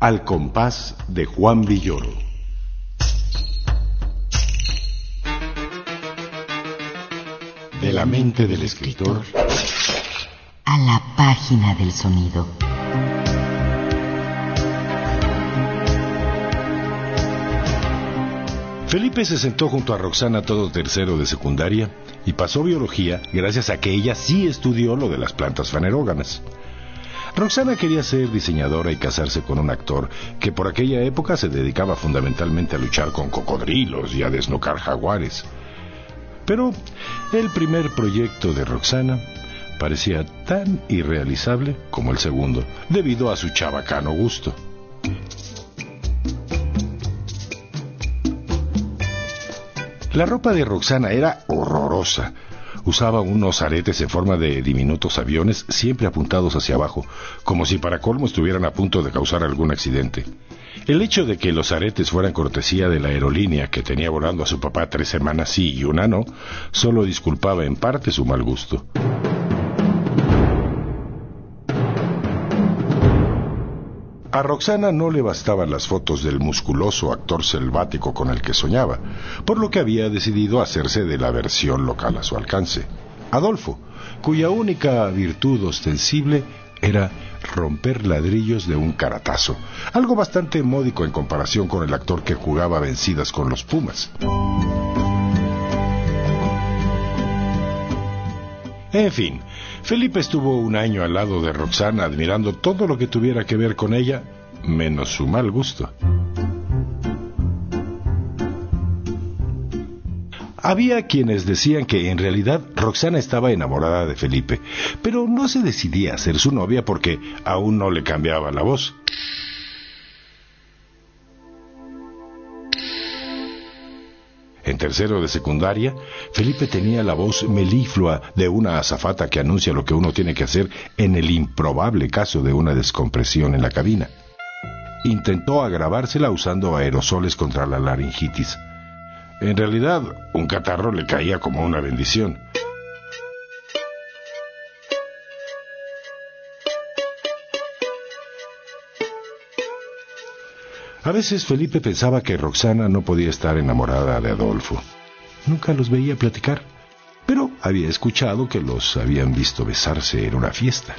Al compás de Juan Villoro. La mente del escritor A la página del sonido. Felipe se sentó junto a Roxana todo tercero de secundaria y pasó biología gracias a que ella sí estudió lo de las plantas faneróganas. Roxana quería ser diseñadora y casarse con un actor que por aquella época se dedicaba fundamentalmente a luchar con cocodrilos y a desnocar jaguares. Pero el primer proyecto de Roxana parecía tan irrealizable como el segundo, debido a su chabacano gusto. La ropa de Roxana era horrorosa. Usaba unos aretes en forma de diminutos aviones siempre apuntados hacia abajo, como si para colmo estuvieran a punto de causar algún accidente. El hecho de que los aretes fueran cortesía de la aerolínea que tenía volando a su papá tres semanas sí y una no, solo disculpaba en parte su mal gusto. A Roxana no le bastaban las fotos del musculoso actor selvático con el que soñaba, por lo que había decidido hacerse de la versión local a su alcance. Adolfo, cuya única virtud ostensible era romper ladrillos de un caratazo, algo bastante módico en comparación con el actor que jugaba vencidas con los Pumas. En fin, Felipe estuvo un año al lado de Roxana admirando todo lo que tuviera que ver con ella, menos su mal gusto. Había quienes decían que en realidad Roxana estaba enamorada de Felipe, pero no se decidía a ser su novia porque aún no le cambiaba la voz. En tercero de secundaria, Felipe tenía la voz meliflua de una azafata que anuncia lo que uno tiene que hacer en el improbable caso de una descompresión en la cabina. Intentó agravársela usando aerosoles contra la laringitis. En realidad, un catarro le caía como una bendición. A veces Felipe pensaba que Roxana no podía estar enamorada de Adolfo. Nunca los veía platicar, pero había escuchado que los habían visto besarse en una fiesta.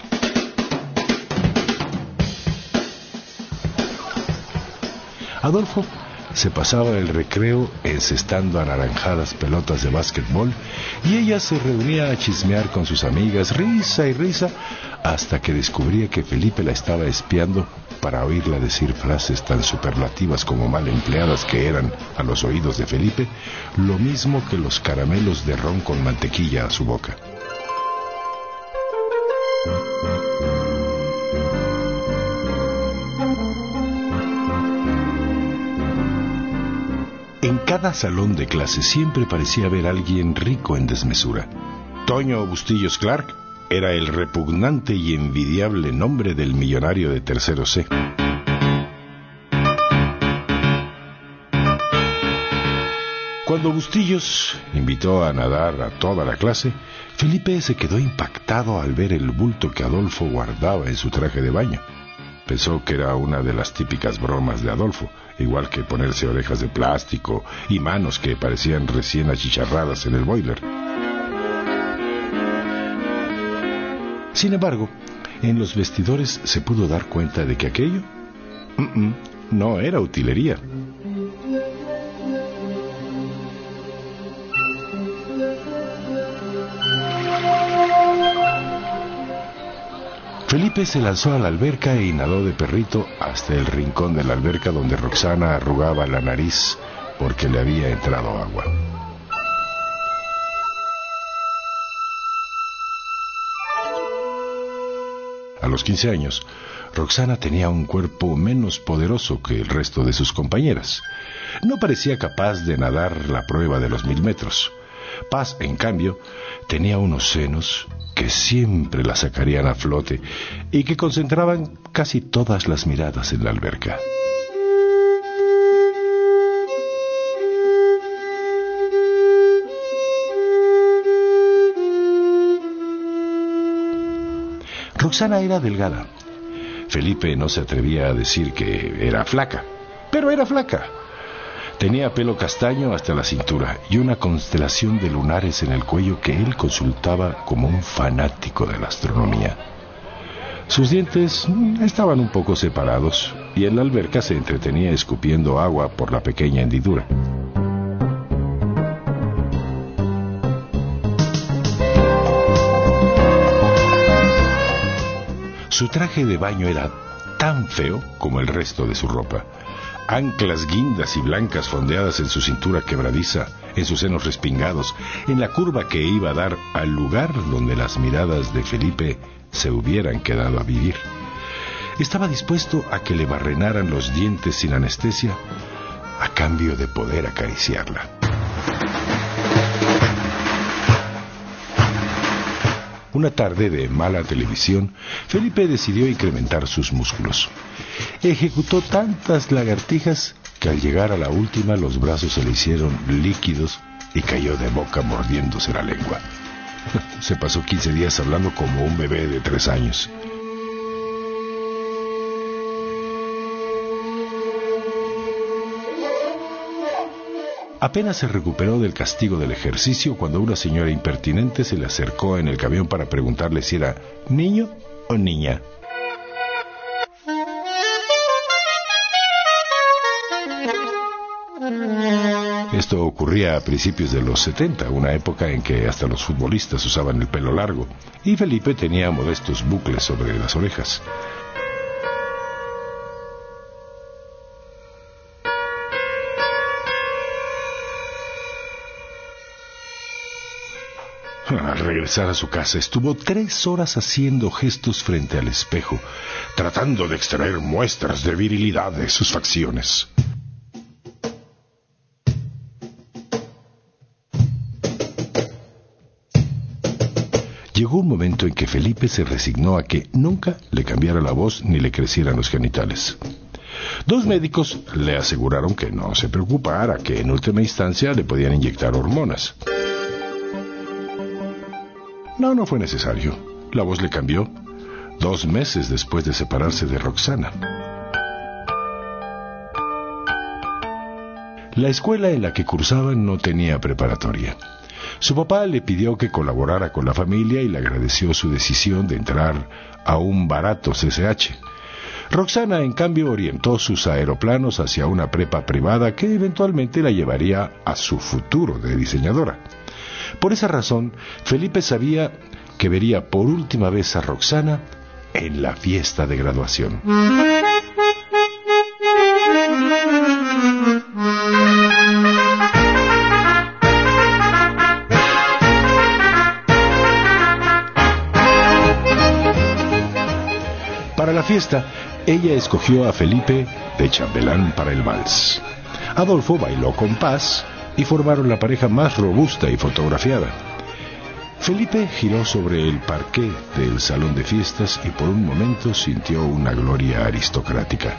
Adolfo se pasaba el recreo encestando anaranjadas pelotas de básquetbol y ella se reunía a chismear con sus amigas, risa y risa, hasta que descubría que Felipe la estaba espiando para oírla decir frases tan superlativas como mal empleadas que eran, a los oídos de Felipe, lo mismo que los caramelos de ron con mantequilla a su boca. Cada salón de clase siempre parecía haber alguien rico en desmesura. Toño Bustillos Clark era el repugnante y envidiable nombre del millonario de tercero C. Cuando Bustillos invitó a nadar a toda la clase, Felipe se quedó impactado al ver el bulto que Adolfo guardaba en su traje de baño. Pensó que era una de las típicas bromas de Adolfo, igual que ponerse orejas de plástico y manos que parecían recién achicharradas en el boiler. Sin embargo, en los vestidores se pudo dar cuenta de que aquello mm, mm, no era utilería. Felipe se lanzó a la alberca y nadó de perrito hasta el rincón de la alberca donde Roxana arrugaba la nariz porque le había entrado agua. A los 15 años, Roxana tenía un cuerpo menos poderoso que el resto de sus compañeras. No parecía capaz de nadar la prueba de los mil metros. Paz, en cambio, tenía unos senos que siempre la sacarían a flote y que concentraban casi todas las miradas en la alberca. Roxana era delgada. Felipe no se atrevía a decir que era flaca, pero era flaca. Tenía pelo castaño hasta la cintura y una constelación de lunares en el cuello que él consultaba como un fanático de la astronomía. Sus dientes estaban un poco separados y en la alberca se entretenía escupiendo agua por la pequeña hendidura. Su traje de baño era tan feo como el resto de su ropa. Anclas guindas y blancas fondeadas en su cintura quebradiza, en sus senos respingados, en la curva que iba a dar al lugar donde las miradas de Felipe se hubieran quedado a vivir. Estaba dispuesto a que le barrenaran los dientes sin anestesia a cambio de poder acariciarla. Una tarde de mala televisión, Felipe decidió incrementar sus músculos. Ejecutó tantas lagartijas que al llegar a la última los brazos se le hicieron líquidos y cayó de boca mordiéndose la lengua. Se pasó 15 días hablando como un bebé de tres años. Apenas se recuperó del castigo del ejercicio cuando una señora impertinente se le acercó en el camión para preguntarle si era niño o niña. Esto ocurría a principios de los 70, una época en que hasta los futbolistas usaban el pelo largo, y Felipe tenía modestos bucles sobre las orejas. Al regresar a su casa estuvo tres horas haciendo gestos frente al espejo, tratando de extraer muestras de virilidad de sus facciones. Llegó un momento en que Felipe se resignó a que nunca le cambiara la voz ni le crecieran los genitales. Dos médicos le aseguraron que no se preocupara, que en última instancia le podían inyectar hormonas. No, no fue necesario. La voz le cambió dos meses después de separarse de Roxana. La escuela en la que cursaban no tenía preparatoria. Su papá le pidió que colaborara con la familia y le agradeció su decisión de entrar a un barato CCH. Roxana, en cambio, orientó sus aeroplanos hacia una prepa privada que eventualmente la llevaría a su futuro de diseñadora. Por esa razón, Felipe sabía que vería por última vez a Roxana en la fiesta de graduación. Para la fiesta, ella escogió a Felipe de chambelán para el vals. Adolfo bailó con paz y formaron la pareja más robusta y fotografiada. Felipe giró sobre el parqué del salón de fiestas y por un momento sintió una gloria aristocrática.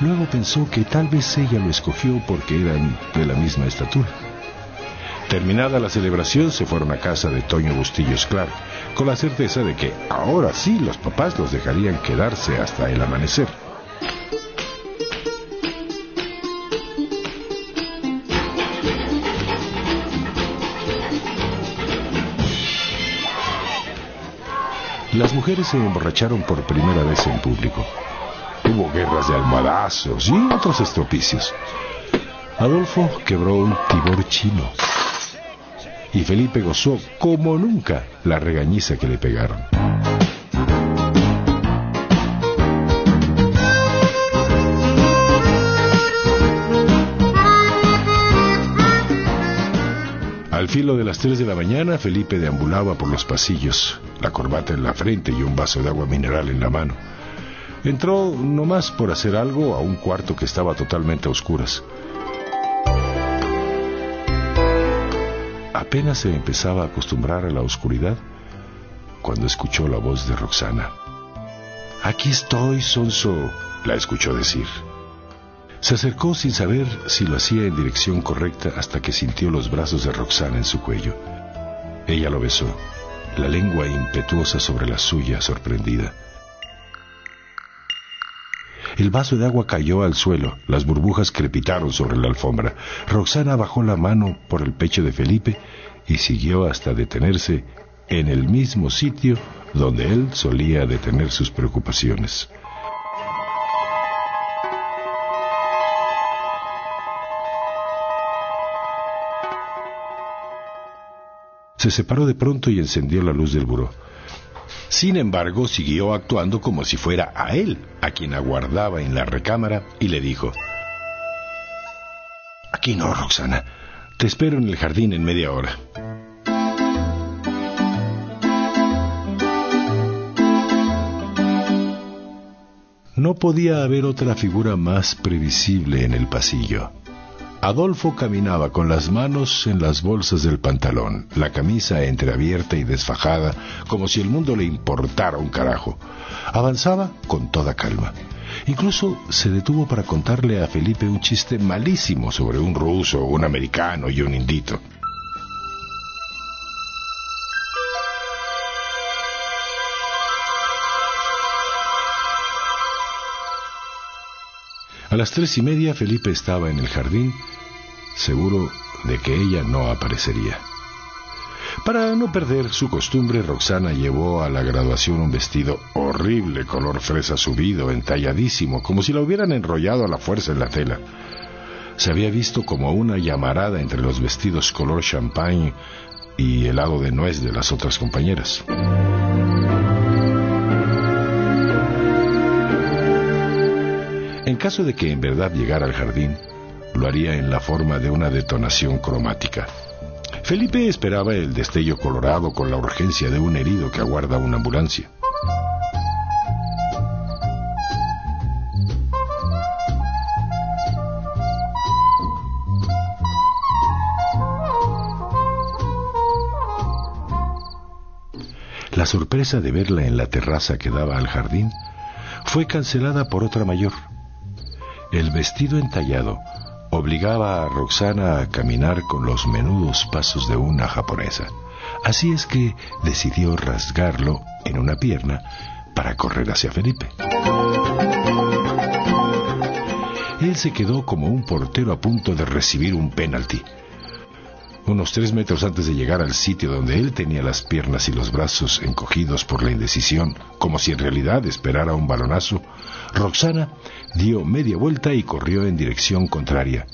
Luego pensó que tal vez ella lo escogió porque eran de la misma estatura. Terminada la celebración, se fueron a casa de Toño Bustillos Clark, con la certeza de que ahora sí los papás los dejarían quedarse hasta el amanecer. Las mujeres se emborracharon por primera vez en público. Hubo guerras de almohadazos y otros estropicios. Adolfo quebró un tibor chino. Y Felipe gozó como nunca la regañiza que le pegaron. Filo de las tres de la mañana, Felipe deambulaba por los pasillos, la corbata en la frente y un vaso de agua mineral en la mano. Entró nomás por hacer algo a un cuarto que estaba totalmente a oscuras. apenas se empezaba a acostumbrar a la oscuridad cuando escuchó la voz de Roxana. Aquí estoy, Sonso, la escuchó decir. Se acercó sin saber si lo hacía en dirección correcta hasta que sintió los brazos de Roxana en su cuello. Ella lo besó, la lengua impetuosa sobre la suya, sorprendida. El vaso de agua cayó al suelo, las burbujas crepitaron sobre la alfombra. Roxana bajó la mano por el pecho de Felipe y siguió hasta detenerse en el mismo sitio donde él solía detener sus preocupaciones. Se separó de pronto y encendió la luz del buró. Sin embargo, siguió actuando como si fuera a él a quien aguardaba en la recámara y le dijo, Aquí no, Roxana. Te espero en el jardín en media hora. No podía haber otra figura más previsible en el pasillo. Adolfo caminaba con las manos en las bolsas del pantalón, la camisa entreabierta y desfajada, como si el mundo le importara un carajo. Avanzaba con toda calma. Incluso se detuvo para contarle a Felipe un chiste malísimo sobre un ruso, un americano y un indito. A las tres y media Felipe estaba en el jardín seguro de que ella no aparecería. Para no perder su costumbre, Roxana llevó a la graduación un vestido horrible, color fresa subido, entalladísimo, como si la hubieran enrollado a la fuerza en la tela. Se había visto como una llamarada entre los vestidos color champagne y helado de nuez de las otras compañeras. Caso de que en verdad llegara al jardín, lo haría en la forma de una detonación cromática. Felipe esperaba el destello colorado con la urgencia de un herido que aguarda una ambulancia. La sorpresa de verla en la terraza que daba al jardín fue cancelada por otra mayor. El vestido entallado obligaba a Roxana a caminar con los menudos pasos de una japonesa. Así es que decidió rasgarlo en una pierna para correr hacia Felipe. Él se quedó como un portero a punto de recibir un penalti. Unos tres metros antes de llegar al sitio donde él tenía las piernas y los brazos encogidos por la indecisión, como si en realidad esperara un balonazo, Roxana dio media vuelta y corrió en dirección contraria.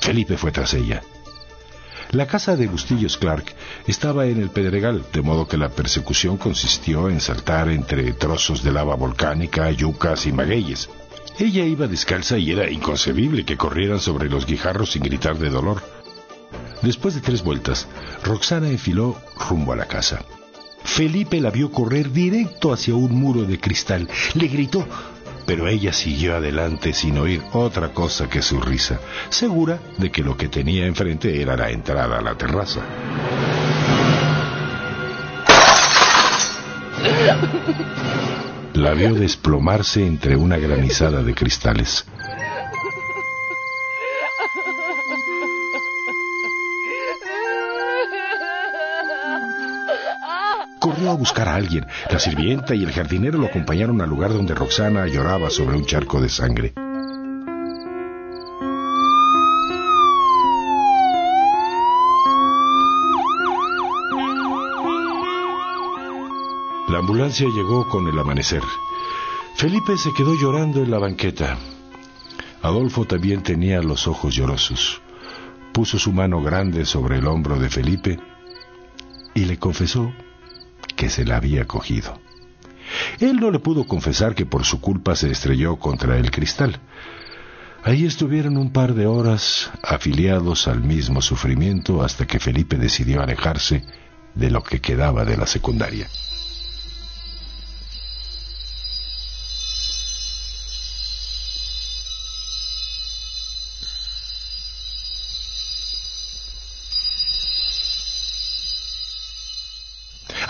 Felipe fue tras ella. La casa de Bustillos Clark estaba en el Pedregal, de modo que la persecución consistió en saltar entre trozos de lava volcánica, yucas y magueyes. Ella iba descalza y era inconcebible que corrieran sobre los guijarros sin gritar de dolor. Después de tres vueltas, Roxana enfiló rumbo a la casa. Felipe la vio correr directo hacia un muro de cristal. Le gritó, pero ella siguió adelante sin oír otra cosa que su risa, segura de que lo que tenía enfrente era la entrada a la terraza. La vio desplomarse entre una granizada de cristales. Buscar a alguien. La sirvienta y el jardinero lo acompañaron al lugar donde Roxana lloraba sobre un charco de sangre. La ambulancia llegó con el amanecer. Felipe se quedó llorando en la banqueta. Adolfo también tenía los ojos llorosos. Puso su mano grande sobre el hombro de Felipe y le confesó que se la había cogido. Él no le pudo confesar que por su culpa se estrelló contra el cristal. Ahí estuvieron un par de horas afiliados al mismo sufrimiento hasta que Felipe decidió alejarse de lo que quedaba de la secundaria.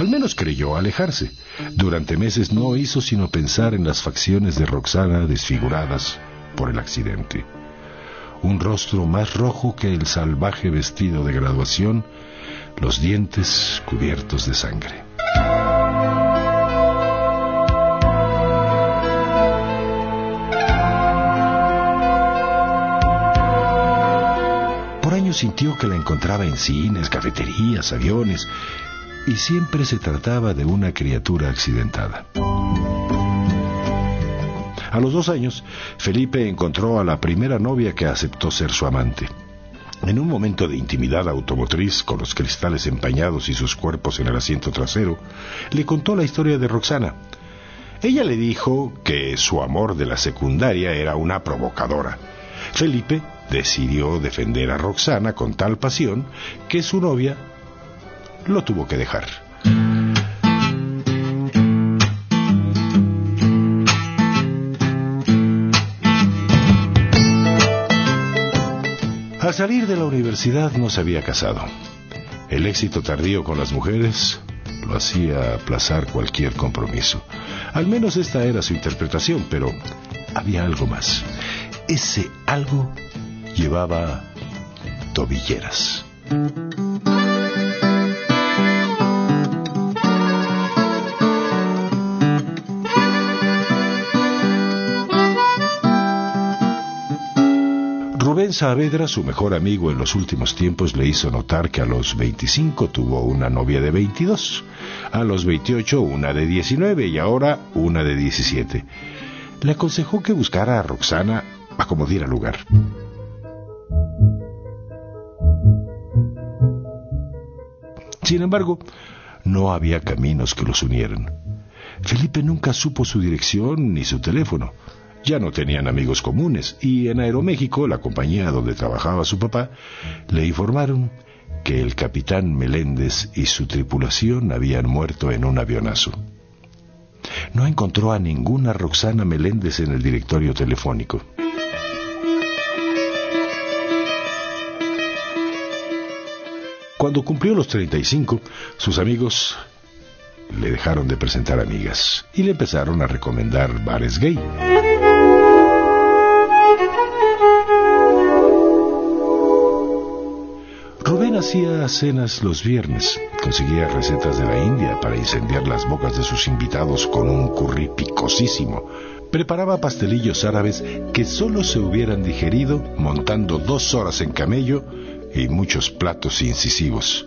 Al menos creyó alejarse. Durante meses no hizo sino pensar en las facciones de Roxana desfiguradas por el accidente. Un rostro más rojo que el salvaje vestido de graduación, los dientes cubiertos de sangre. Por años sintió que la encontraba en cines, cafeterías, aviones, y siempre se trataba de una criatura accidentada. A los dos años, Felipe encontró a la primera novia que aceptó ser su amante. En un momento de intimidad automotriz, con los cristales empañados y sus cuerpos en el asiento trasero, le contó la historia de Roxana. Ella le dijo que su amor de la secundaria era una provocadora. Felipe decidió defender a Roxana con tal pasión que su novia lo tuvo que dejar. Al salir de la universidad no se había casado. El éxito tardío con las mujeres lo hacía aplazar cualquier compromiso. Al menos esta era su interpretación, pero había algo más. Ese algo llevaba tobilleras. Rubén Saavedra, su mejor amigo en los últimos tiempos, le hizo notar que a los 25 tuvo una novia de 22, a los 28 una de 19 y ahora una de 17. Le aconsejó que buscara a Roxana a como diera lugar. Sin embargo, no había caminos que los unieran. Felipe nunca supo su dirección ni su teléfono. Ya no tenían amigos comunes y en Aeroméxico, la compañía donde trabajaba su papá, le informaron que el capitán Meléndez y su tripulación habían muerto en un avionazo. No encontró a ninguna Roxana Meléndez en el directorio telefónico. Cuando cumplió los 35, sus amigos le dejaron de presentar amigas y le empezaron a recomendar bares gay. Hacía cenas los viernes, conseguía recetas de la India para incendiar las bocas de sus invitados con un curry picosísimo. Preparaba pastelillos árabes que solo se hubieran digerido montando dos horas en camello y muchos platos incisivos.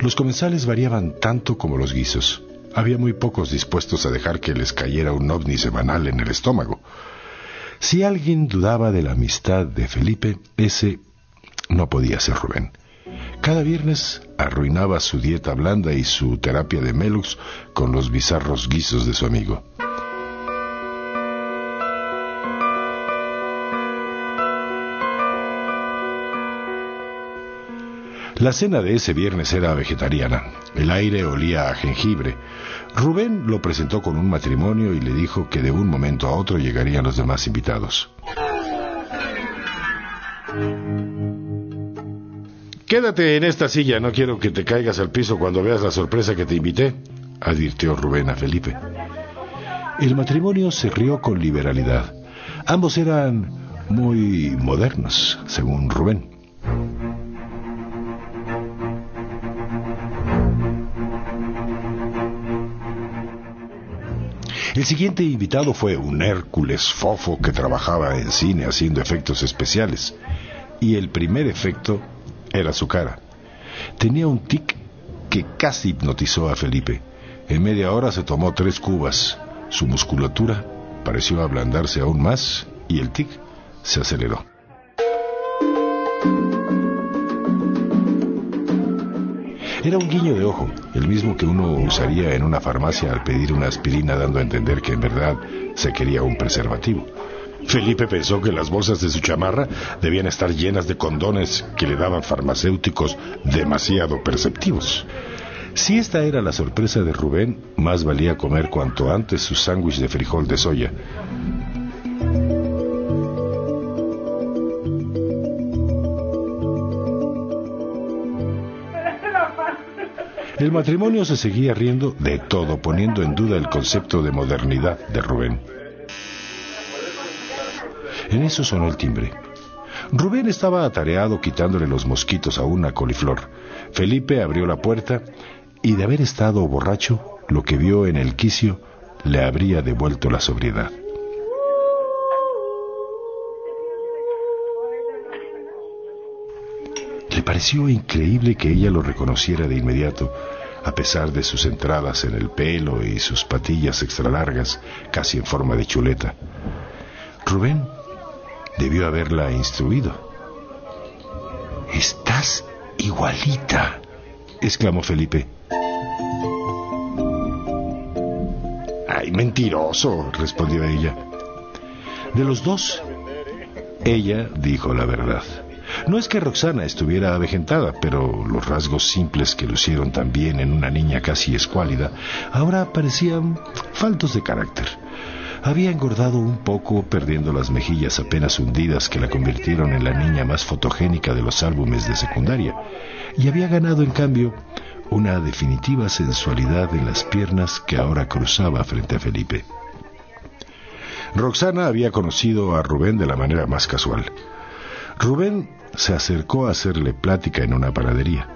Los comensales variaban tanto como los guisos. Había muy pocos dispuestos a dejar que les cayera un ovni semanal en el estómago. Si alguien dudaba de la amistad de Felipe, ese no podía ser Rubén. Cada viernes arruinaba su dieta blanda y su terapia de Melux con los bizarros guisos de su amigo. La cena de ese viernes era vegetariana. El aire olía a jengibre. Rubén lo presentó con un matrimonio y le dijo que de un momento a otro llegarían los demás invitados. Quédate en esta silla, no quiero que te caigas al piso cuando veas la sorpresa que te invité, advirtió Rubén a Felipe. El matrimonio se rió con liberalidad. Ambos eran muy modernos, según Rubén. El siguiente invitado fue un Hércules fofo que trabajaba en cine haciendo efectos especiales. Y el primer efecto era su cara. Tenía un tic que casi hipnotizó a Felipe. En media hora se tomó tres cubas. Su musculatura pareció ablandarse aún más y el tic se aceleró. Era un guiño de ojo, el mismo que uno usaría en una farmacia al pedir una aspirina dando a entender que en verdad se quería un preservativo. Felipe pensó que las bolsas de su chamarra debían estar llenas de condones que le daban farmacéuticos demasiado perceptivos. Si esta era la sorpresa de Rubén, más valía comer cuanto antes su sándwich de frijol de soya. El matrimonio se seguía riendo de todo, poniendo en duda el concepto de modernidad de Rubén. En eso sonó el timbre. Rubén estaba atareado quitándole los mosquitos a una coliflor. Felipe abrió la puerta y de haber estado borracho, lo que vio en el quicio le habría devuelto la sobriedad. Le pareció increíble que ella lo reconociera de inmediato, a pesar de sus entradas en el pelo y sus patillas extra largas, casi en forma de chuleta. Rubén debió haberla instruido. Estás igualita, exclamó Felipe. Ay, mentiroso, respondió ella. De los dos, ella dijo la verdad. No es que Roxana estuviera avejentada, pero los rasgos simples que lucieron también en una niña casi escuálida ahora parecían faltos de carácter. Había engordado un poco, perdiendo las mejillas apenas hundidas que la convirtieron en la niña más fotogénica de los álbumes de secundaria, y había ganado en cambio una definitiva sensualidad en las piernas que ahora cruzaba frente a Felipe. Roxana había conocido a Rubén de la manera más casual. Rubén se acercó a hacerle plática en una panadería.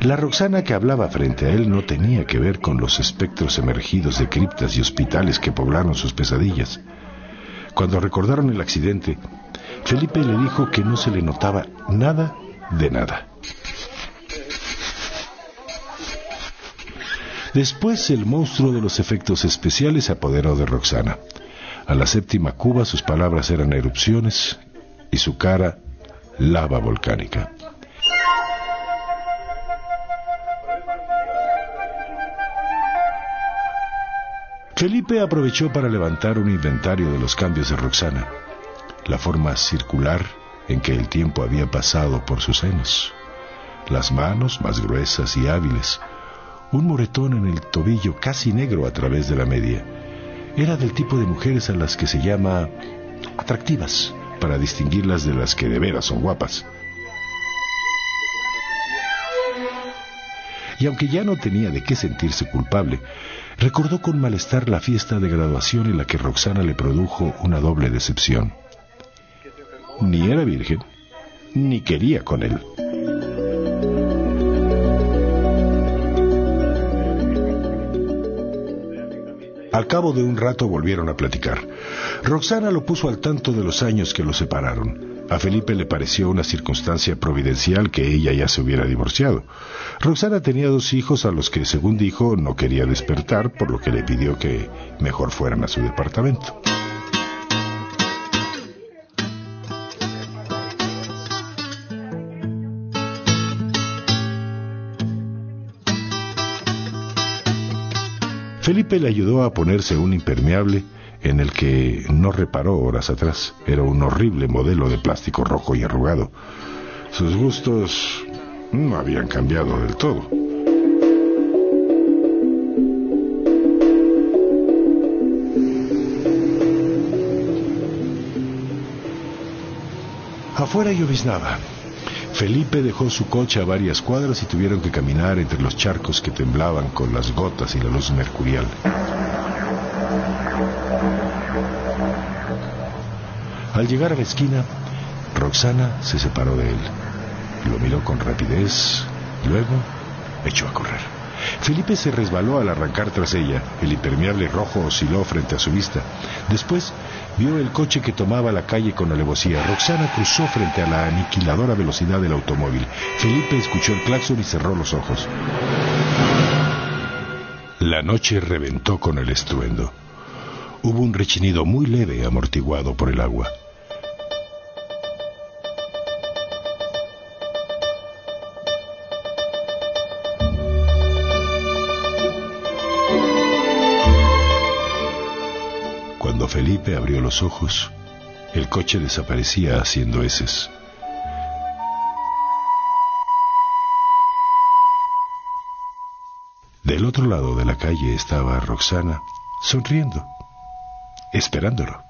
La Roxana que hablaba frente a él no tenía que ver con los espectros emergidos de criptas y hospitales que poblaron sus pesadillas. Cuando recordaron el accidente, Felipe le dijo que no se le notaba nada de nada. Después el monstruo de los efectos especiales se apoderó de Roxana. A la séptima cuba sus palabras eran erupciones y su cara lava volcánica. Felipe aprovechó para levantar un inventario de los cambios de Roxana, la forma circular en que el tiempo había pasado por sus senos, las manos más gruesas y hábiles, un moretón en el tobillo casi negro a través de la media. Era del tipo de mujeres a las que se llama atractivas, para distinguirlas de las que de veras son guapas. Y aunque ya no tenía de qué sentirse culpable, recordó con malestar la fiesta de graduación en la que Roxana le produjo una doble decepción. Ni era virgen, ni quería con él. Al cabo de un rato volvieron a platicar. Roxana lo puso al tanto de los años que los separaron. A Felipe le pareció una circunstancia providencial que ella ya se hubiera divorciado. Roxana tenía dos hijos a los que, según dijo, no quería despertar, por lo que le pidió que mejor fueran a su departamento. Felipe le ayudó a ponerse un impermeable en el que no reparó horas atrás. Era un horrible modelo de plástico rojo y arrugado. Sus gustos no habían cambiado del todo. Afuera lloviznaba. Felipe dejó su coche a varias cuadras y tuvieron que caminar entre los charcos que temblaban con las gotas y la luz mercurial. Al llegar a la esquina, Roxana se separó de él. Lo miró con rapidez, luego echó a correr. Felipe se resbaló al arrancar tras ella. El impermeable rojo osciló frente a su vista. Después vio el coche que tomaba la calle con alevosía. Roxana cruzó frente a la aniquiladora velocidad del automóvil. Felipe escuchó el claxon y cerró los ojos. La noche reventó con el estruendo. Hubo un rechinido muy leve amortiguado por el agua. Abrió los ojos, el coche desaparecía haciendo heces. Del otro lado de la calle estaba Roxana, sonriendo, esperándolo.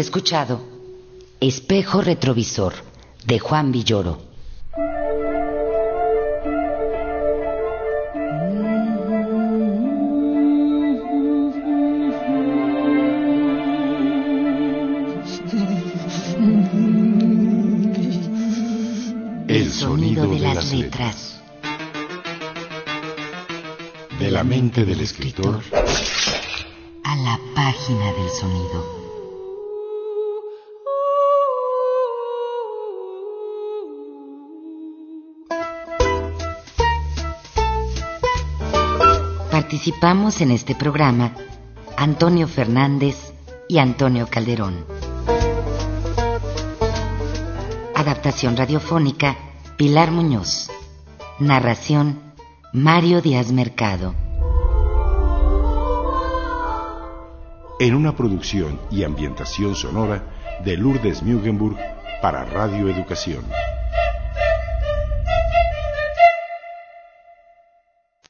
Escuchado Espejo Retrovisor de Juan Villoro. El sonido de las letras. De la mente del escritor a la página del sonido. Participamos en este programa Antonio Fernández y Antonio Calderón. Adaptación radiofónica Pilar Muñoz. Narración Mario Díaz Mercado. En una producción y ambientación sonora de Lourdes Mugenburg para Radio Educación.